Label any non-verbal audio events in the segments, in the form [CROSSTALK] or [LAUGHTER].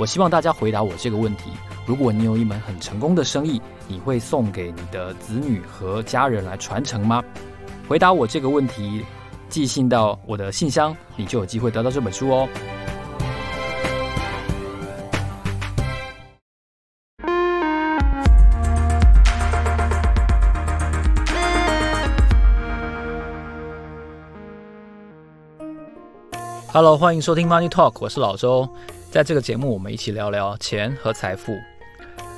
我希望大家回答我这个问题。如果你有一门很成功的生意，你会送给你的子女和家人来传承吗？回答我这个问题，寄信到我的信箱，你就有机会得到这本书哦。Hello，欢迎收听 Money Talk，我是老周。在这个节目，我们一起聊聊钱和财富。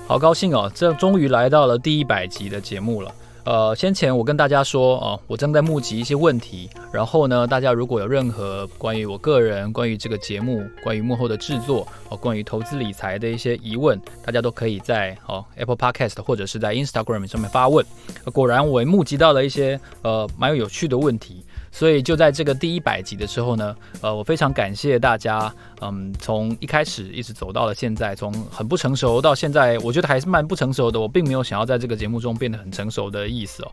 好高兴哦，这终于来到了第一百集的节目了。呃，先前我跟大家说哦，我正在募集一些问题。然后呢，大家如果有任何关于我个人、关于这个节目、关于幕后的制作、哦，关于投资理财的一些疑问，大家都可以在哦 Apple Podcast 或者是在 Instagram 上面发问。果然，我募集到了一些呃蛮有有趣的问题。所以就在这个第一百集的时候呢，呃，我非常感谢大家，嗯，从一开始一直走到了现在，从很不成熟到现在，我觉得还是蛮不成熟的。我并没有想要在这个节目中变得很成熟的意思哦，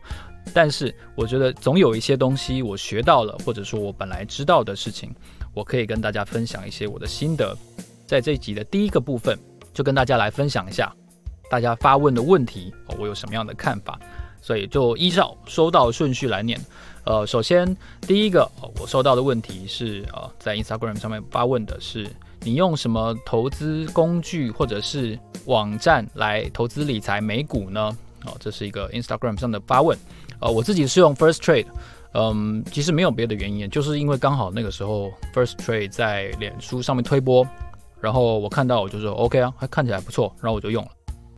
但是我觉得总有一些东西我学到了，或者说我本来知道的事情，我可以跟大家分享一些我的心得。在这集的第一个部分，就跟大家来分享一下大家发问的问题，我有什么样的看法。所以就依照收到顺序来念。呃，首先第一个我收到的问题是，呃，在 Instagram 上面发问的是，你用什么投资工具或者是网站来投资理财美股呢？哦，这是一个 Instagram 上的发问。呃，我自己是用 First Trade，嗯，其实没有别的原因，就是因为刚好那个时候 First Trade 在脸书上面推播，然后我看到我就说 OK 啊，还看起来不错，然后我就用了。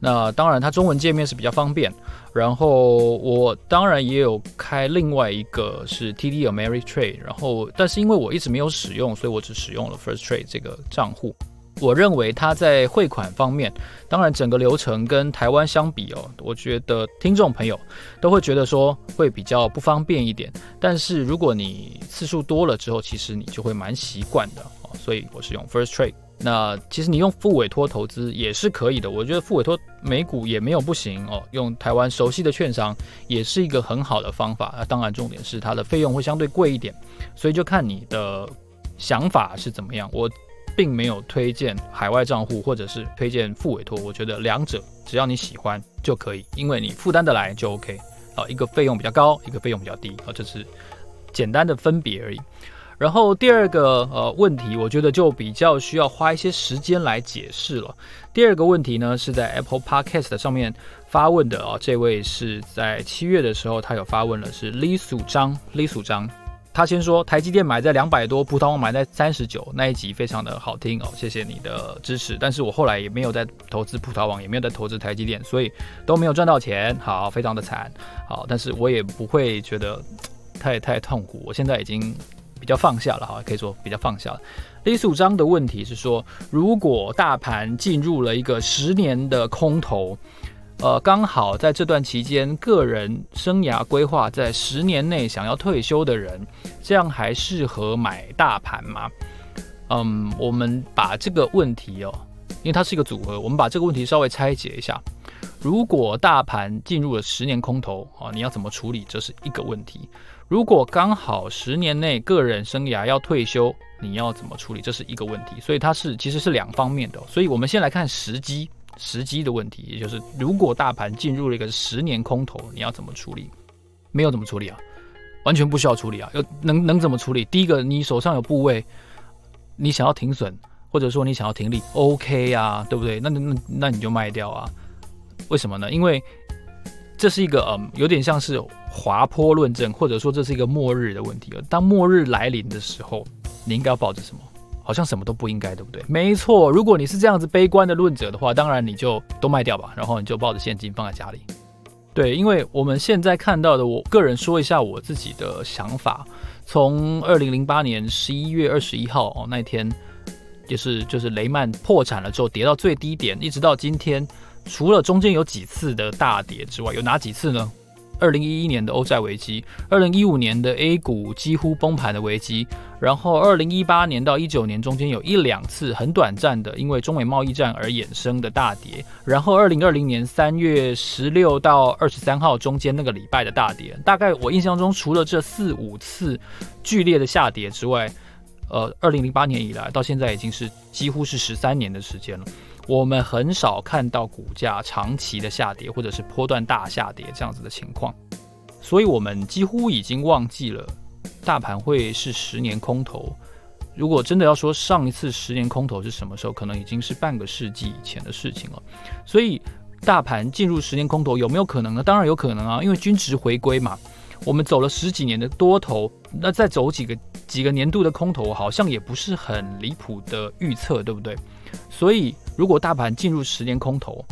那当然，它中文界面是比较方便。然后我当然也有开另外一个是 TD Ameritrade，然后但是因为我一直没有使用，所以我只使用了 First Trade 这个账户。我认为它在汇款方面，当然整个流程跟台湾相比哦，我觉得听众朋友都会觉得说会比较不方便一点。但是如果你次数多了之后，其实你就会蛮习惯的哦。所以我是用 First Trade。那其实你用复委托投资也是可以的，我觉得复委托美股也没有不行哦。用台湾熟悉的券商也是一个很好的方法。那当然重点是它的费用会相对贵一点，所以就看你的想法是怎么样。我并没有推荐海外账户或者是推荐复委托，我觉得两者只要你喜欢就可以，因为你负担得来就 OK。啊，一个费用比较高，一个费用比较低啊，这是简单的分别而已。然后第二个呃问题，我觉得就比较需要花一些时间来解释了。第二个问题呢，是在 Apple Podcast 上面发问的啊、这位是在七月的时候他有发问了，是李曙章，李曙章，他先说台积电买在两百多，葡萄王买在三十九，那一集非常的好听哦，谢谢你的支持。但是我后来也没有在投资葡萄王，也没有在投资台积电，所以都没有赚到钱，好，非常的惨，好，但是我也不会觉得太太痛苦，我现在已经。比较放下了哈，可以说比较放下了。李曙章的问题是说，如果大盘进入了一个十年的空头，呃，刚好在这段期间，个人生涯规划在十年内想要退休的人，这样还适合买大盘吗？嗯，我们把这个问题哦，因为它是一个组合，我们把这个问题稍微拆解一下。如果大盘进入了十年空头啊，你要怎么处理？这是一个问题。如果刚好十年内个人生涯要退休，你要怎么处理？这是一个问题，所以它是其实是两方面的。所以我们先来看时机，时机的问题，也就是如果大盘进入了一个十年空头，你要怎么处理？没有怎么处理啊，完全不需要处理啊。有能能怎么处理？第一个，你手上有部位，你想要停损，或者说你想要停利，OK 啊，对不对？那那那你就卖掉啊。为什么呢？因为这是一个嗯，有点像是滑坡论证，或者说这是一个末日的问题。当末日来临的时候，你应该要抱着什么？好像什么都不应该，对不对？没错，如果你是这样子悲观的论者的话，当然你就都卖掉吧，然后你就抱着现金放在家里。对，因为我们现在看到的，我个人说一下我自己的想法。从二零零八年十一月二十一号哦那天，也是就是雷曼破产了之后跌到最低点，一直到今天。除了中间有几次的大跌之外，有哪几次呢？二零一一年的欧债危机，二零一五年的 A 股几乎崩盘的危机，然后二零一八年到一九年中间有一两次很短暂的因为中美贸易战而衍生的大跌，然后二零二零年三月十六到二十三号中间那个礼拜的大跌，大概我印象中除了这四五次剧烈的下跌之外，呃，二零零八年以来到现在已经是几乎是十三年的时间了。我们很少看到股价长期的下跌，或者是波段大下跌这样子的情况，所以我们几乎已经忘记了大盘会是十年空头。如果真的要说上一次十年空头是什么时候，可能已经是半个世纪以前的事情了。所以大盘进入十年空头有没有可能呢？当然有可能啊，因为均值回归嘛。我们走了十几年的多头，那再走几个几个年度的空头，好像也不是很离谱的预测，对不对？所以，如果大盘进入十年空头，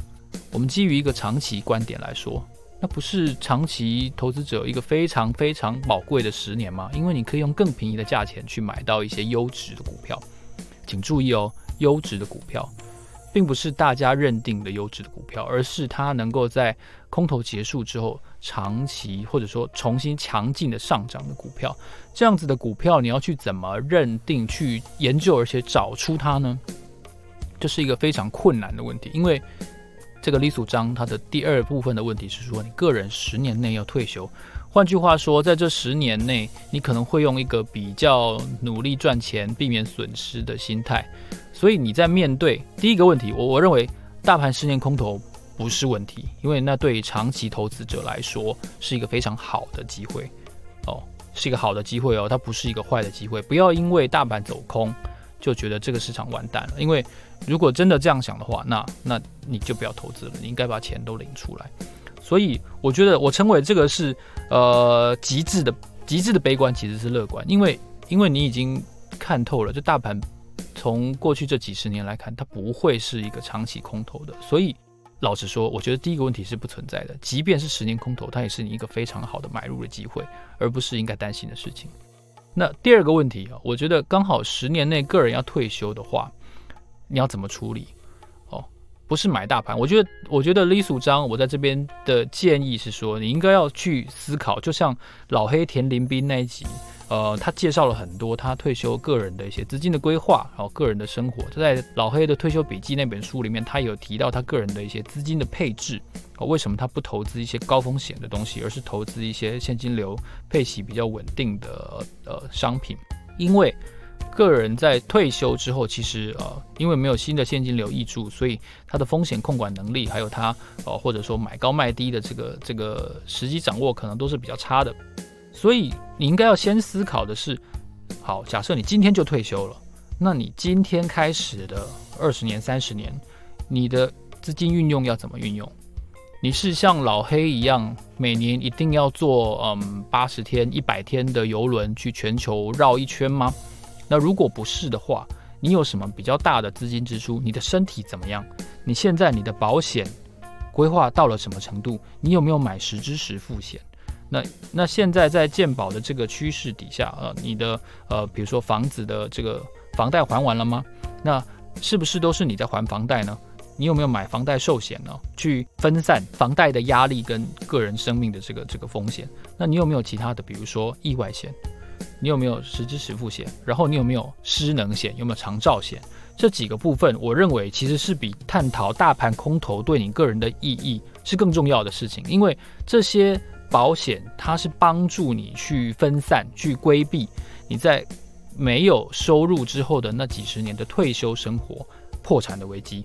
我们基于一个长期观点来说，那不是长期投资者一个非常非常宝贵的十年吗？因为你可以用更便宜的价钱去买到一些优质的股票。请注意哦，优质的股票。并不是大家认定的优质的股票，而是它能够在空头结束之后长期或者说重新强劲的上涨的股票。这样子的股票，你要去怎么认定、去研究，而且找出它呢？这是一个非常困难的问题。因为这个李曙章他的第二部分的问题是说，你个人十年内要退休。换句话说，在这十年内，你可能会用一个比较努力赚钱、避免损失的心态。所以你在面对第一个问题，我我认为大盘十年空头不是问题，因为那对于长期投资者来说是一个非常好的机会哦，是一个好的机会哦，它不是一个坏的机会。不要因为大盘走空就觉得这个市场完蛋了，因为如果真的这样想的话，那那你就不要投资了，你应该把钱都领出来。所以我觉得我称为这个是呃极致的极致的悲观，其实是乐观，因为因为你已经看透了这大盘。从过去这几十年来看，它不会是一个长期空头的。所以，老实说，我觉得第一个问题是不存在的。即便是十年空头，它也是你一个非常好的买入的机会，而不是应该担心的事情。那第二个问题啊，我觉得刚好十年内个人要退休的话，你要怎么处理？哦，不是买大盘。我觉得，我觉得李曙章，我在这边的建议是说，你应该要去思考，就像老黑田林斌那一集。呃，他介绍了很多他退休个人的一些资金的规划，然后个人的生活。他在老黑的退休笔记那本书里面，他有提到他个人的一些资金的配置。哦，为什么他不投资一些高风险的东西，而是投资一些现金流配息比较稳定的呃商品？因为个人在退休之后，其实呃，因为没有新的现金流挹注，所以他的风险控管能力，还有他呃或者说买高卖低的这个这个时机掌握，可能都是比较差的。所以你应该要先思考的是，好，假设你今天就退休了，那你今天开始的二十年、三十年，你的资金运用要怎么运用？你是像老黑一样，每年一定要坐嗯八十天、一百天的游轮去全球绕一圈吗？那如果不是的话，你有什么比较大的资金支出？你的身体怎么样？你现在你的保险规划到了什么程度？你有没有买十支十付险？那那现在在健保的这个趋势底下，呃，你的呃，比如说房子的这个房贷还完了吗？那是不是都是你在还房贷呢？你有没有买房贷寿险呢？去分散房贷的压力跟个人生命的这个这个风险？那你有没有其他的，比如说意外险？你有没有实支实付险？然后你有没有失能险？有没有长照险？这几个部分，我认为其实是比探讨大盘空头对你个人的意义是更重要的事情，因为这些。保险它是帮助你去分散、去规避你在没有收入之后的那几十年的退休生活破产的危机。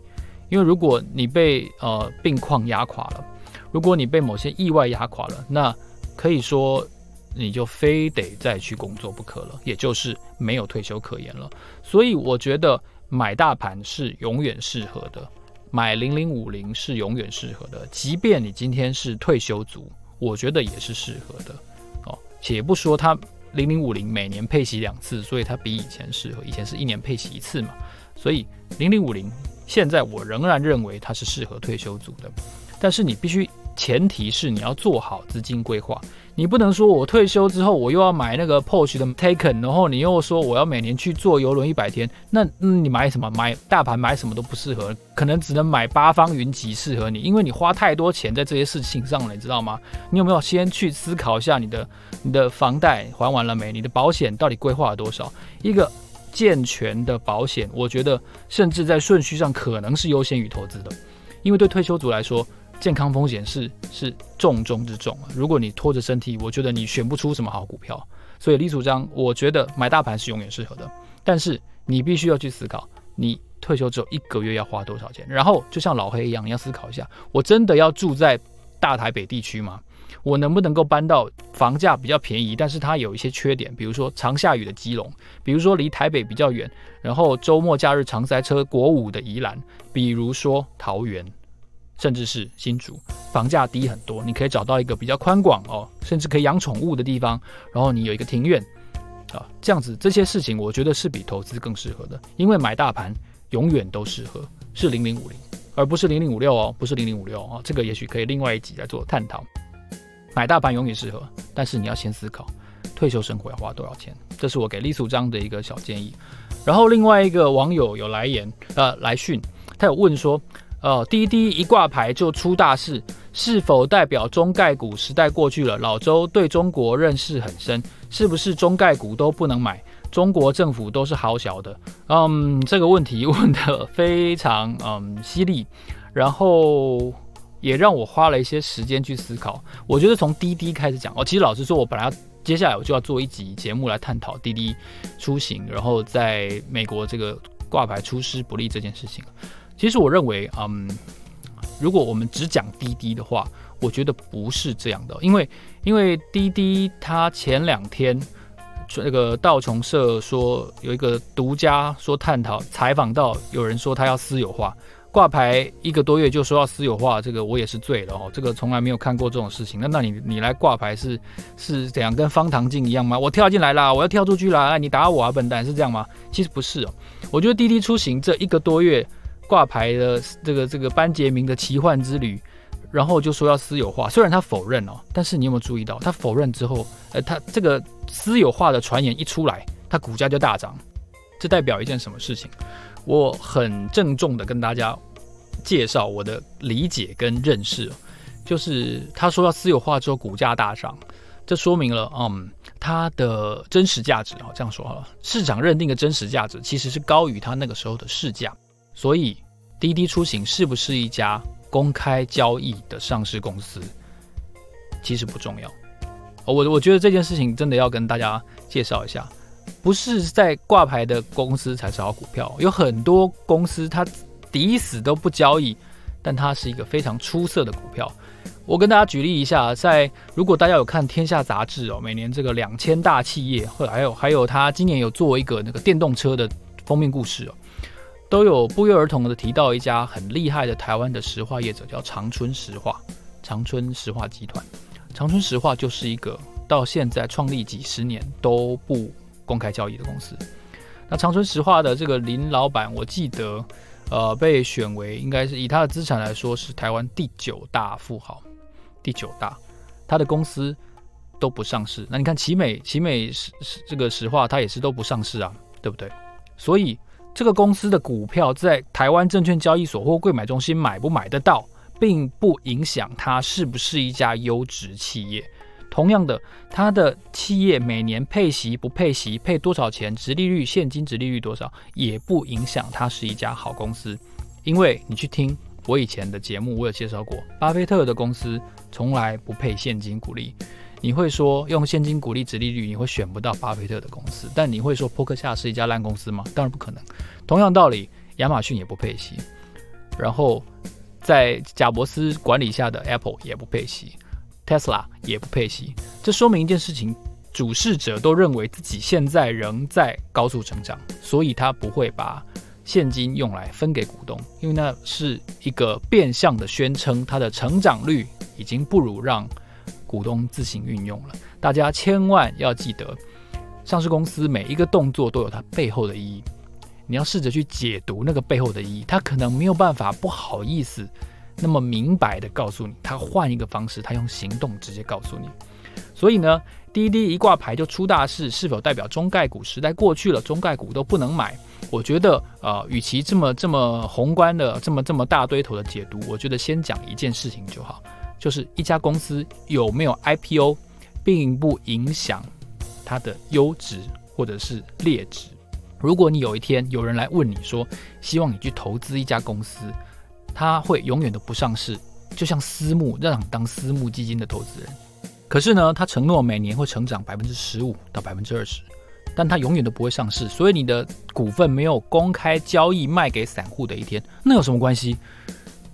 因为如果你被呃病况压垮了，如果你被某些意外压垮了，那可以说你就非得再去工作不可了，也就是没有退休可言了。所以我觉得买大盘是永远适合的，买零零五零是永远适合的，即便你今天是退休族。我觉得也是适合的哦，且不说它零零五零每年配息两次，所以它比以前适合。以前是一年配息一次嘛，所以零零五零现在我仍然认为它是适合退休族的。但是你必须前提是你要做好资金规划。你不能说我退休之后我又要买那个 Porsche 的 Taken，然后你又说我要每年去坐游轮一百天，那嗯，你买什么？买大盘买什么都不适合，可能只能买八方云集适合你，因为你花太多钱在这些事情上了，你知道吗？你有没有先去思考一下你的你的房贷还完了没？你的保险到底规划了多少？一个健全的保险，我觉得甚至在顺序上可能是优先于投资的，因为对退休族来说。健康风险是是重中之重啊！如果你拖着身体，我觉得你选不出什么好股票。所以李主张，我觉得买大盘是永远适合的。但是你必须要去思考，你退休之后一个月要花多少钱？然后就像老黑一样，你要思考一下：我真的要住在大台北地区吗？我能不能够搬到房价比较便宜，但是它有一些缺点，比如说常下雨的基隆，比如说离台北比较远，然后周末假日常塞车国五的宜兰，比如说桃园。甚至是新竹，房价低很多，你可以找到一个比较宽广哦，甚至可以养宠物的地方，然后你有一个庭院，啊，这样子这些事情，我觉得是比投资更适合的，因为买大盘永远都适合是零零五零，而不是零零五六哦，不是零零五六哦，这个也许可以另外一集来做探讨。买大盘永远适合，但是你要先思考退休生活要花多少钱，这是我给李素章的一个小建议。然后另外一个网友有来言，呃，来讯，他有问说。哦，滴滴一挂牌就出大事，是否代表中概股时代过去了？老周对中国认识很深，是不是中概股都不能买？中国政府都是好小的？嗯，这个问题 [LAUGHS] 问得非常嗯犀利，然后也让我花了一些时间去思考。我觉得从滴滴开始讲哦，其实老实说，我本来接下来我就要做一集节目来探讨滴滴出行，然后在美国这个挂牌出师不利这件事情。其实我认为，嗯，如果我们只讲滴滴的话，我觉得不是这样的，因为因为滴滴它前两天那个道琼社说有一个独家说探讨采访到有人说他要私有化挂牌一个多月就说要私有化，这个我也是醉了哦，这个从来没有看过这种事情。那那你你来挂牌是是怎样跟方唐镜一样吗？我跳进来啦，我要跳出去啦，你打我啊，笨蛋，是这样吗？其实不是哦，我觉得滴滴出行这一个多月。挂牌的这个这个班杰明的奇幻之旅，然后就说要私有化，虽然他否认哦，但是你有没有注意到，他否认之后，呃，他这个私有化的传言一出来，他股价就大涨，这代表一件什么事情？我很郑重的跟大家介绍我的理解跟认识，就是他说要私有化之后股价大涨，这说明了，嗯，它的真实价值啊，这样说好了，市场认定的真实价值其实是高于他那个时候的市价。所以，滴滴出行是不是一家公开交易的上市公司，其实不重要。我我觉得这件事情真的要跟大家介绍一下，不是在挂牌的公司才是好股票，有很多公司它抵死都不交易，但它是一个非常出色的股票。我跟大家举例一下，在如果大家有看《天下》杂志哦，每年这个两千大企业，或者还有还有它今年有做一个那个电动车的封面故事哦。都有不约而同的提到一家很厉害的台湾的石化业者，叫长春石化。长春石化集团，长春石化就是一个到现在创立几十年都不公开交易的公司。那长春石化的这个林老板，我记得，呃，被选为应该是以他的资产来说是台湾第九大富豪，第九大。他的公司都不上市。那你看奇美，奇美石这个石化，它也是都不上市啊，对不对？所以。这个公司的股票在台湾证券交易所或柜买中心买不买得到，并不影响它是不是一家优质企业。同样的，它的企业每年配息不配息，配多少钱，殖利率、现金殖利率多少，也不影响它是一家好公司。因为你去听我以前的节目，我有介绍过，巴菲特的公司从来不配现金股利。你会说用现金股利、值利率，你会选不到巴菲特的公司。但你会说波克夏是一家烂公司吗？当然不可能。同样道理，亚马逊也不配息。然后在贾伯斯管理下的 Apple 也不配息，Tesla 也不配息。这说明一件事情：主事者都认为自己现在仍在高速成长，所以他不会把现金用来分给股东，因为那是一个变相的宣称，它的成长率已经不如让。股东自行运用了，大家千万要记得，上市公司每一个动作都有它背后的意义，你要试着去解读那个背后的意义。他可能没有办法不好意思那么明白的告诉你，他换一个方式，他用行动直接告诉你。所以呢，滴滴一挂牌就出大事，是否代表中概股时代过去了？中概股都不能买？我觉得，呃，与其这么这么宏观的这么这么大堆头的解读，我觉得先讲一件事情就好，就是一家公司有没有 IPO，并不影响它的优质或者是劣质。如果你有一天有人来问你说，希望你去投资一家公司，他会永远都不上市，就像私募，让你当私募基金的投资人。可是呢，他承诺每年会成长百分之十五到百分之二十，但他永远都不会上市。所以你的股份没有公开交易卖给散户的一天，那有什么关系？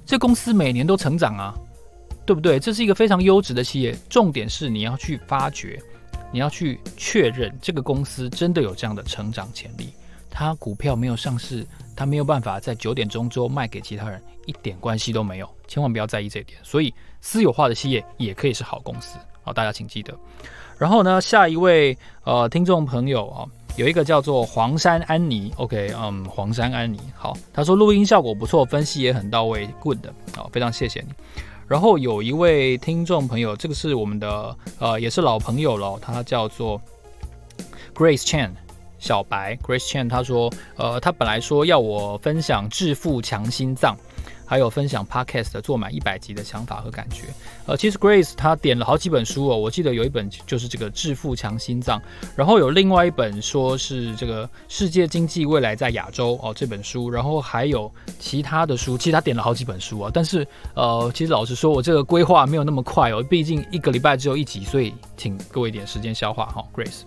这公司每年都成长啊，对不对？这是一个非常优质的企业。重点是你要去发掘。你要去确认这个公司真的有这样的成长潜力，它股票没有上市，它没有办法在九点钟之后卖给其他人，一点关系都没有，千万不要在意这一点。所以私有化的企业也可以是好公司，好，大家请记得。然后呢，下一位呃听众朋友啊，有一个叫做黄山安妮，OK，嗯，黄山安妮，好，他说录音效果不错，分析也很到位，good，好，非常谢谢你。然后有一位听众朋友，这个是我们的呃，也是老朋友了，他叫做 Grace Chan 小白 Grace Chan，他说，呃，他本来说要我分享致富强心脏。还有分享 Podcast 的做满一百集的想法和感觉。呃，其实 Grace 她点了好几本书哦，我记得有一本就是这个《致富强心脏》，然后有另外一本说是这个《世界经济未来在亚洲》哦这本书，然后还有其他的书，其实他点了好几本书啊。但是呃，其实老实说，我这个规划没有那么快哦，毕竟一个礼拜只有一集，所以请各位一点时间消化哈，，Grace。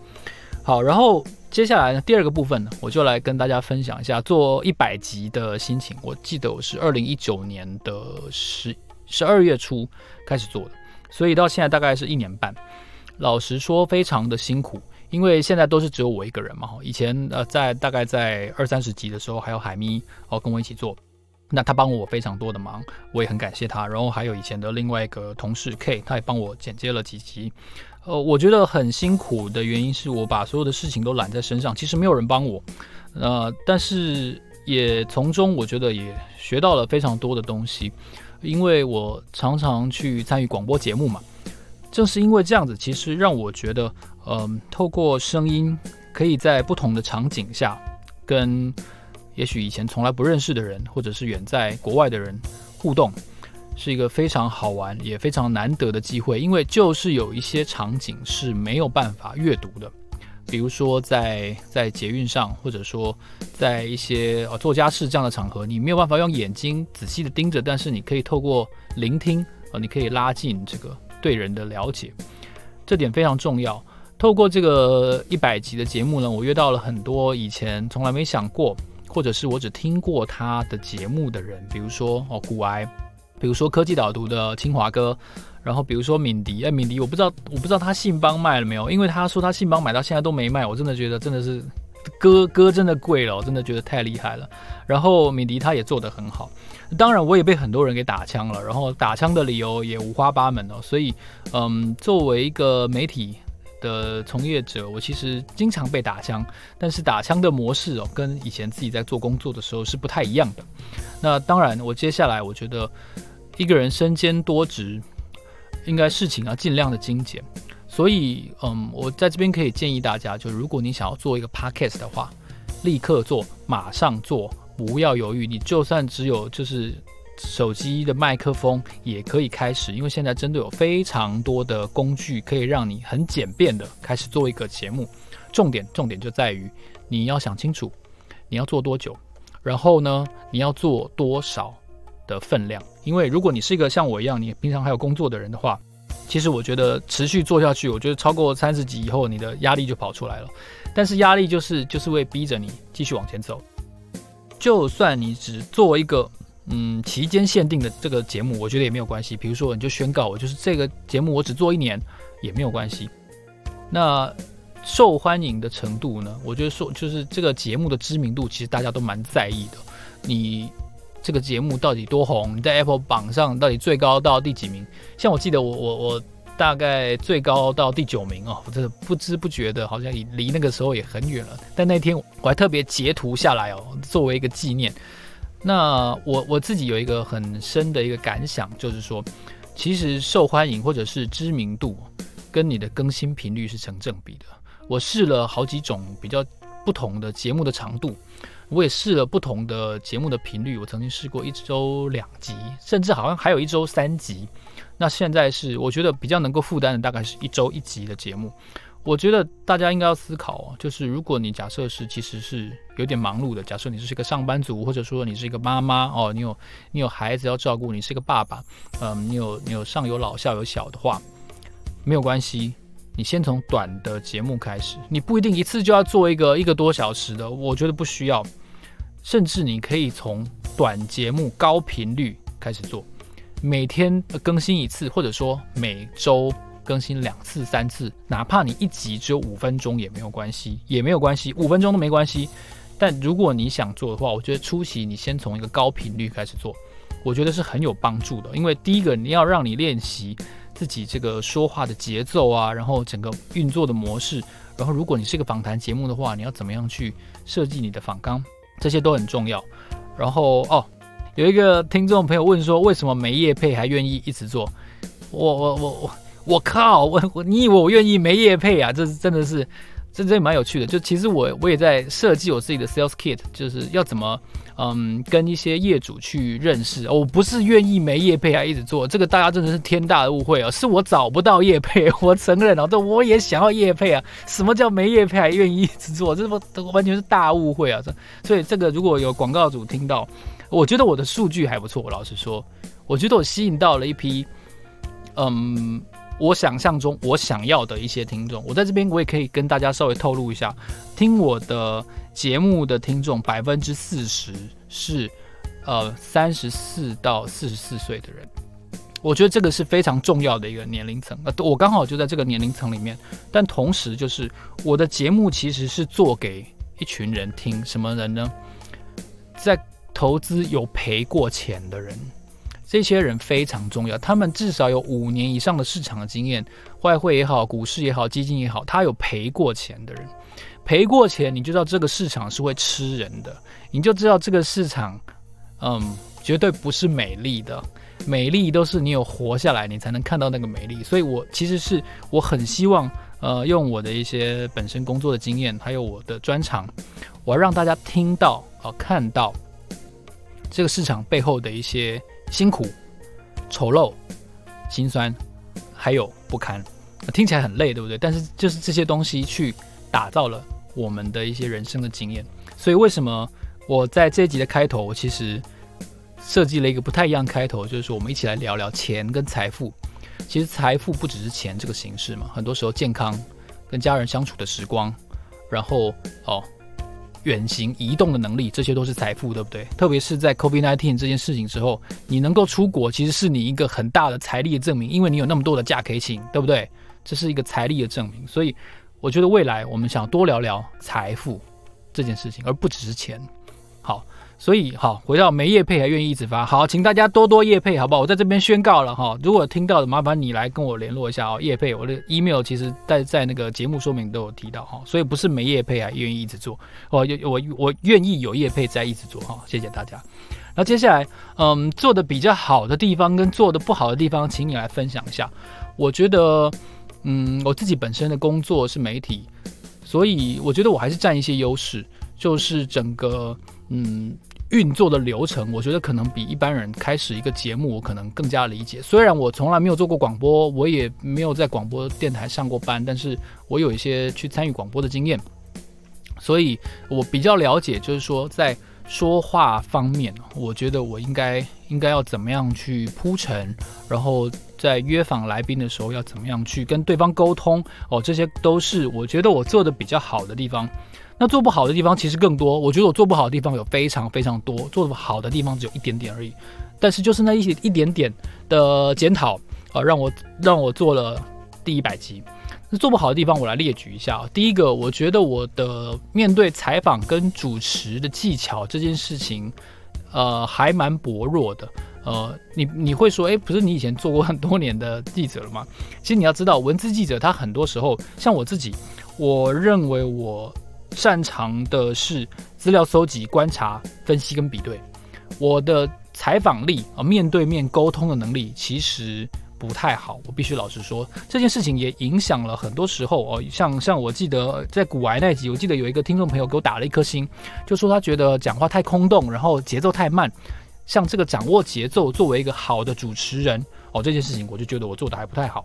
好，然后。接下来呢，第二个部分呢，我就来跟大家分享一下做一百集的心情。我记得我是二零一九年的十十二月初开始做的，所以到现在大概是一年半。老实说，非常的辛苦，因为现在都是只有我一个人嘛。以前呃，在大概在二三十集的时候，还有海咪哦跟我一起做，那他帮我非常多的忙，我也很感谢他。然后还有以前的另外一个同事 K，他也帮我剪接了几集。呃，我觉得很辛苦的原因是我把所有的事情都揽在身上，其实没有人帮我，呃，但是也从中我觉得也学到了非常多的东西，因为我常常去参与广播节目嘛，正是因为这样子，其实让我觉得，嗯、透过声音可以在不同的场景下，跟也许以前从来不认识的人，或者是远在国外的人互动。是一个非常好玩也非常难得的机会，因为就是有一些场景是没有办法阅读的，比如说在在捷运上，或者说在一些呃做家事这样的场合，你没有办法用眼睛仔细的盯着，但是你可以透过聆听，呃，你可以拉近这个对人的了解，这点非常重要。透过这个一百集的节目呢，我约到了很多以前从来没想过，或者是我只听过他的节目的人，比如说哦，古癌。比如说科技导读的清华哥，然后比如说敏迪，哎，敏迪我不知道，我不知道他信邦卖了没有，因为他说他信邦买到现在都没卖，我真的觉得真的是歌歌真的贵了，我真的觉得太厉害了。然后敏迪他也做得很好，当然我也被很多人给打枪了，然后打枪的理由也五花八门哦，所以嗯，作为一个媒体的从业者，我其实经常被打枪，但是打枪的模式哦，跟以前自己在做工作的时候是不太一样的。那当然，我接下来我觉得。一个人身兼多职，应该事情要尽量的精简。所以，嗯，我在这边可以建议大家，就如果你想要做一个 podcast 的话，立刻做，马上做，不要犹豫。你就算只有就是手机的麦克风，也可以开始，因为现在真的有非常多的工具可以让你很简便的开始做一个节目。重点，重点就在于你要想清楚，你要做多久，然后呢，你要做多少。的分量，因为如果你是一个像我一样，你平常还有工作的人的话，其实我觉得持续做下去，我觉得超过三十集以后，你的压力就跑出来了。但是压力就是就是会逼着你继续往前走。就算你只做一个嗯期间限定的这个节目，我觉得也没有关系。比如说，你就宣告我就是这个节目，我只做一年也没有关系。那受欢迎的程度呢？我觉得说就是这个节目的知名度，其实大家都蛮在意的。你。这个节目到底多红？你在 Apple 榜上到底最高到第几名？像我记得我我我大概最高到第九名哦，我真的不知不觉的，好像离离那个时候也很远了。但那天我还特别截图下来哦，作为一个纪念。那我我自己有一个很深的一个感想，就是说，其实受欢迎或者是知名度跟你的更新频率是成正比的。我试了好几种比较不同的节目的长度，我也试了不同的节目的频率。我曾经试过一周两集，甚至好像还有一周三集。那现在是我觉得比较能够负担的，大概是一周一集的节目。我觉得大家应该要思考，就是如果你假设是其实是有点忙碌的，假设你是一个上班族，或者说你是一个妈妈哦，你有你有孩子要照顾，你是一个爸爸，嗯，你有你有上有老下有小的话，没有关系，你先从短的节目开始，你不一定一次就要做一个一个多小时的，我觉得不需要，甚至你可以从短节目高频率开始做，每天更新一次，或者说每周。更新两次、三次，哪怕你一集只有五分钟也没有关系，也没有关系，五分钟都没关系。但如果你想做的话，我觉得初期你先从一个高频率开始做，我觉得是很有帮助的。因为第一个，你要让你练习自己这个说话的节奏啊，然后整个运作的模式。然后，如果你是个访谈节目的话，你要怎么样去设计你的访纲，这些都很重要。然后哦，有一个听众朋友问说，为什么没业配还愿意一直做？我我我我。我靠，我我你以为我愿意没业配啊？这是真的是，这真蛮有趣的。就其实我我也在设计我自己的 sales kit，就是要怎么嗯跟一些业主去认识。我不是愿意没业配还一直做，这个大家真的是天大的误会啊！是我找不到业配，[LAUGHS] 我承认啊，这我也想要业配啊。什么叫没业配还愿意一直做？这不完全是大误会啊！这所以这个如果有广告主听到，我觉得我的数据还不错。我老实说，我觉得我吸引到了一批嗯。我想象中我想要的一些听众，我在这边我也可以跟大家稍微透露一下，听我的节目的听众百分之四十是呃三十四到四十四岁的人，我觉得这个是非常重要的一个年龄层，呃，我刚好就在这个年龄层里面，但同时就是我的节目其实是做给一群人听，什么人呢？在投资有赔过钱的人。这些人非常重要，他们至少有五年以上的市场的经验，外汇也好，股市也好，基金也好，他有赔过钱的人，赔过钱，你就知道这个市场是会吃人的，你就知道这个市场，嗯，绝对不是美丽的，美丽都是你有活下来，你才能看到那个美丽。所以我其实是我很希望，呃，用我的一些本身工作的经验，还有我的专长，我要让大家听到啊，看到这个市场背后的一些。辛苦、丑陋、心酸，还有不堪，听起来很累，对不对？但是就是这些东西去打造了我们的一些人生的经验。所以为什么我在这一集的开头，我其实设计了一个不太一样开头，就是说我们一起来聊聊钱跟财富。其实财富不只是钱这个形式嘛，很多时候健康、跟家人相处的时光，然后哦。远行移动的能力，这些都是财富，对不对？特别是在 COVID-19 这件事情之后，你能够出国，其实是你一个很大的财力的证明，因为你有那么多的假可以请，对不对？这是一个财力的证明。所以，我觉得未来我们想多聊聊财富这件事情，而不只是钱。好。所以好，回到没业配还愿意一直发，好，请大家多多业配，好不好？我在这边宣告了哈，如果听到的，麻烦你来跟我联络一下哦。业配，我的 email 其实在在那个节目说明都有提到哈，所以不是没业配还愿意一直做，我我我愿意有业配再一直做哈，谢谢大家。那接下来，嗯，做的比较好的地方跟做的不好的地方，请你来分享一下。我觉得，嗯，我自己本身的工作是媒体，所以我觉得我还是占一些优势。就是整个嗯运作的流程，我觉得可能比一般人开始一个节目，我可能更加理解。虽然我从来没有做过广播，我也没有在广播电台上过班，但是我有一些去参与广播的经验，所以我比较了解，就是说在说话方面，我觉得我应该应该要怎么样去铺陈，然后在约访来宾的时候要怎么样去跟对方沟通，哦，这些都是我觉得我做的比较好的地方。那做不好的地方其实更多，我觉得我做不好的地方有非常非常多，做不好的地方只有一点点而已。但是就是那一些一点点的检讨啊，让我让我做了第一百集。那做不好的地方我来列举一下。第一个，我觉得我的面对采访跟主持的技巧这件事情，呃，还蛮薄弱的。呃，你你会说，诶，不是你以前做过很多年的记者了吗？其实你要知道，文字记者他很多时候，像我自己，我认为我。擅长的是资料搜集、观察、分析跟比对。我的采访力啊，面对面沟通的能力其实不太好。我必须老实说，这件事情也影响了很多时候哦。像像我记得在古玩那集，我记得有一个听众朋友给我打了一颗星，就说他觉得讲话太空洞，然后节奏太慢。像这个掌握节奏，作为一个好的主持人哦，这件事情我就觉得我做的还不太好。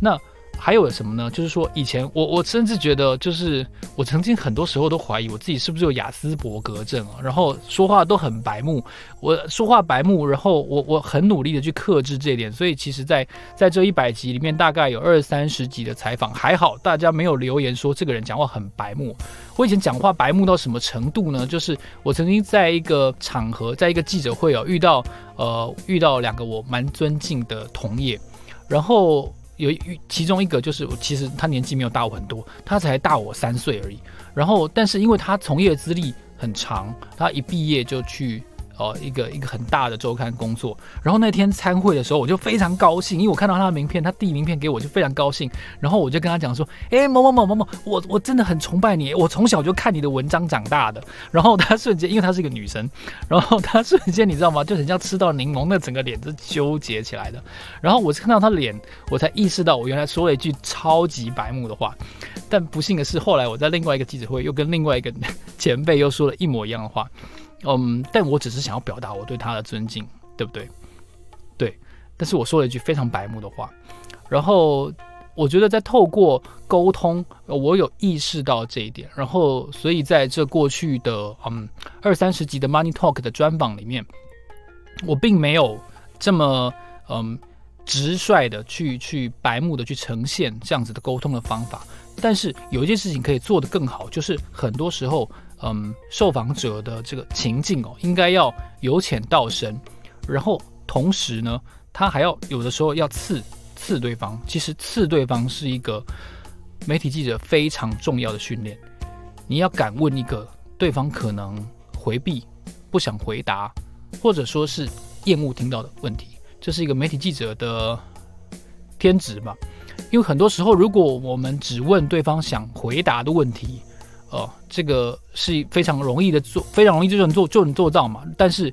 那。还有什么呢？就是说，以前我我甚至觉得，就是我曾经很多时候都怀疑我自己是不是有雅斯伯格症啊，然后说话都很白目，我说话白目，然后我我很努力的去克制这一点，所以其实在，在这一百集里面，大概有二三十集的采访，还好大家没有留言说这个人讲话很白目。我以前讲话白目到什么程度呢？就是我曾经在一个场合，在一个记者会哦，遇到呃遇到两个我蛮尊敬的同业，然后。有一其中一个就是，其实他年纪没有大我很多，他才大我三岁而已。然后，但是因为他从业资历很长，他一毕业就去。哦，一个一个很大的周刊工作，然后那天参会的时候，我就非常高兴，因为我看到他的名片，他递名片给我，就非常高兴。然后我就跟他讲说：“哎，某某某某某，我我真的很崇拜你，我从小就看你的文章长大的。”然后他瞬间，因为她是一个女生，然后他瞬间你知道吗？就很像吃到柠檬，那整个脸是纠结起来的。然后我是看到他脸，我才意识到我原来说了一句超级白目的话。但不幸的是，后来我在另外一个记者会又跟另外一个前辈又说了一模一样的话。嗯，但我只是想要表达我对他的尊敬，对不对？对，但是我说了一句非常白目的话，然后我觉得在透过沟通，我有意识到这一点，然后所以在这过去的嗯二三十集的 Money Talk 的专访里面，我并没有这么嗯直率的去去白目的去呈现这样子的沟通的方法，但是有一件事情可以做得更好，就是很多时候。嗯，受访者的这个情境哦，应该要由浅到深，然后同时呢，他还要有的时候要刺刺对方。其实刺对方是一个媒体记者非常重要的训练。你要敢问一个对方可能回避、不想回答，或者说是厌恶听到的问题，这是一个媒体记者的天职吧。因为很多时候，如果我们只问对方想回答的问题，哦，这个是非常容易的做，非常容易就能做就能做到嘛。但是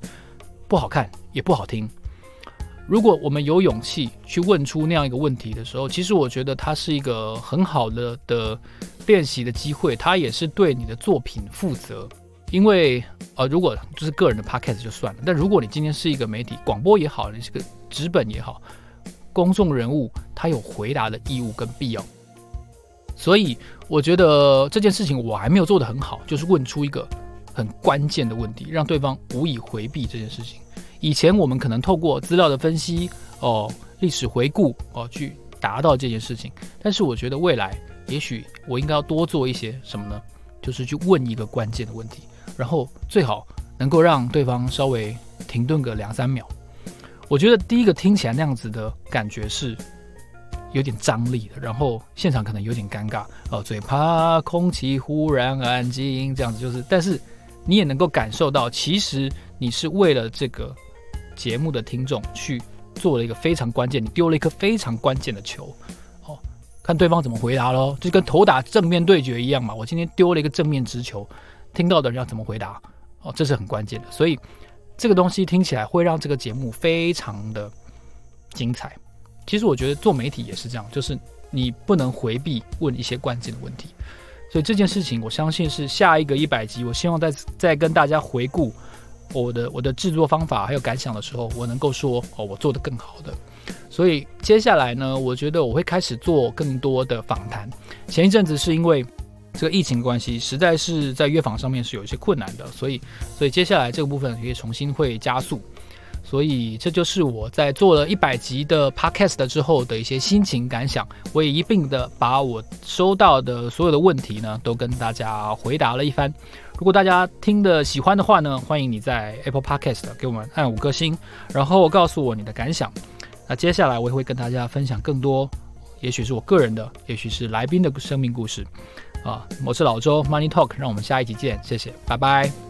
不好看也不好听。如果我们有勇气去问出那样一个问题的时候，其实我觉得它是一个很好的的练习的机会，它也是对你的作品负责。因为呃，如果就是个人的 podcast 就算了，但如果你今天是一个媒体，广播也好，你是个纸本也好，公众人物，他有回答的义务跟必要。所以我觉得这件事情我还没有做得很好，就是问出一个很关键的问题，让对方无以回避这件事情。以前我们可能透过资料的分析、哦历史回顾哦去达到这件事情，但是我觉得未来也许我应该要多做一些什么呢？就是去问一个关键的问题，然后最好能够让对方稍微停顿个两三秒。我觉得第一个听起来那样子的感觉是。有点张力的，然后现场可能有点尴尬哦，最怕空气忽然安静，这样子就是，但是你也能够感受到，其实你是为了这个节目的听众去做了一个非常关键，你丢了一颗非常关键的球，哦，看对方怎么回答喽，就跟投打正面对决一样嘛。我今天丢了一个正面直球，听到的人要怎么回答？哦，这是很关键的，所以这个东西听起来会让这个节目非常的精彩。其实我觉得做媒体也是这样，就是你不能回避问一些关键的问题。所以这件事情，我相信是下一个一百集，我希望在在跟大家回顾我的我的制作方法还有感想的时候，我能够说哦，我做得更好的。所以接下来呢，我觉得我会开始做更多的访谈。前一阵子是因为这个疫情关系，实在是在约访上面是有一些困难的，所以所以接下来这个部分也重新会加速。所以这就是我在做了一百集的 podcast 之后的一些心情感想。我也一并的把我收到的所有的问题呢，都跟大家回答了一番。如果大家听得喜欢的话呢，欢迎你在 Apple Podcast 给我们按五颗星，然后告诉我你的感想。那接下来我也会跟大家分享更多，也许是我个人的，也许是来宾的生命故事。啊，我是老周 Money Talk，让我们下一集见，谢谢，拜拜。